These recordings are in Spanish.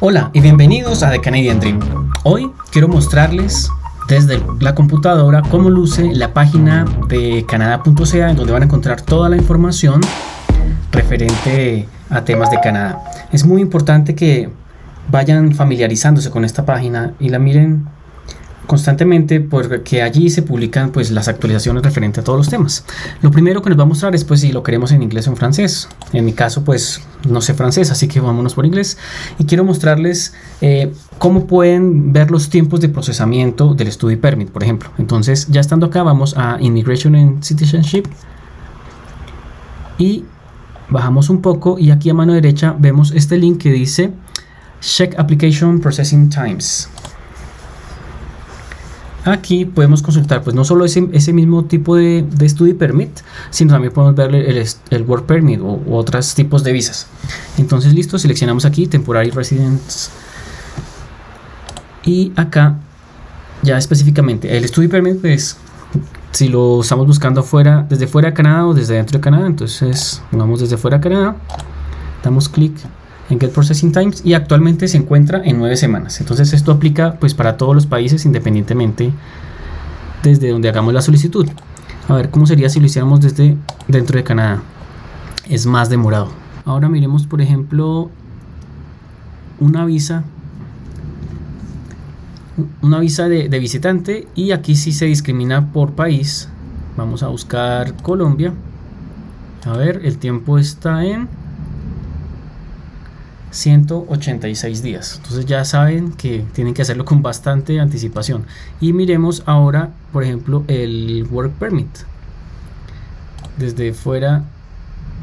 Hola y bienvenidos a The Canadian Dream. Hoy quiero mostrarles desde la computadora cómo luce la página de canadá.ca en donde van a encontrar toda la información referente a temas de Canadá. Es muy importante que vayan familiarizándose con esta página y la miren constantemente porque allí se publican pues las actualizaciones referentes a todos los temas. Lo primero que nos va a mostrar es pues si lo queremos en inglés o en francés. En mi caso pues no sé francés, así que vámonos por inglés. Y quiero mostrarles eh, cómo pueden ver los tiempos de procesamiento del Study Permit, por ejemplo. Entonces ya estando acá vamos a Immigration and Citizenship y bajamos un poco y aquí a mano derecha vemos este link que dice Check Application Processing Times. Aquí podemos consultar pues no solo ese, ese mismo tipo de, de, study permit, sino también podemos ver el, el work permit o u otros tipos de visas. Entonces listo, seleccionamos aquí temporary residence y acá ya específicamente el study permit pues si lo estamos buscando fuera desde fuera de Canadá o desde dentro de Canadá, entonces pongamos desde fuera de Canadá, damos clic en Get Processing Times y actualmente se encuentra en nueve semanas. Entonces esto aplica pues para todos los países independientemente desde donde hagamos la solicitud. A ver cómo sería si lo hiciéramos desde dentro de Canadá. Es más demorado. Ahora miremos por ejemplo una visa una visa de, de visitante y aquí sí se discrimina por país. Vamos a buscar Colombia. A ver, el tiempo está en 186 días. Entonces ya saben que tienen que hacerlo con bastante anticipación. Y miremos ahora, por ejemplo, el Work Permit. Desde fuera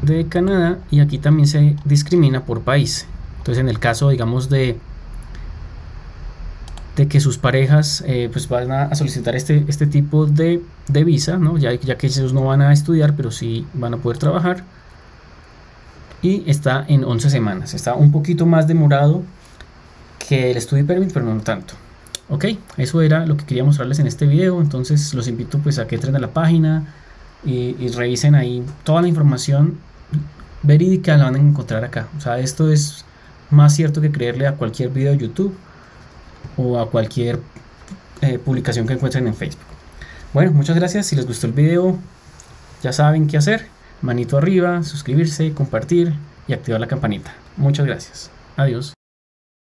de Canadá y aquí también se discrimina por país. Entonces en el caso, digamos, de, de que sus parejas eh, pues van a solicitar este, este tipo de, de visa, ¿no? ya, ya que ellos no van a estudiar, pero sí van a poder trabajar y está en 11 semanas. Está un poquito más demorado que el Study Permit, pero no tanto. Ok, eso era lo que quería mostrarles en este video. Entonces los invito pues a que entren a la página y, revisen ahí toda la información verídica la van a encontrar acá. O sea, esto es más cierto que creerle a cualquier video de YouTube o a cualquier eh, publicación que encuentren en Facebook. Bueno, muchas gracias. Si les gustó el video, ya saben qué hacer manito arriba, suscribirse, compartir y activar la campanita. Muchas gracias. Adiós.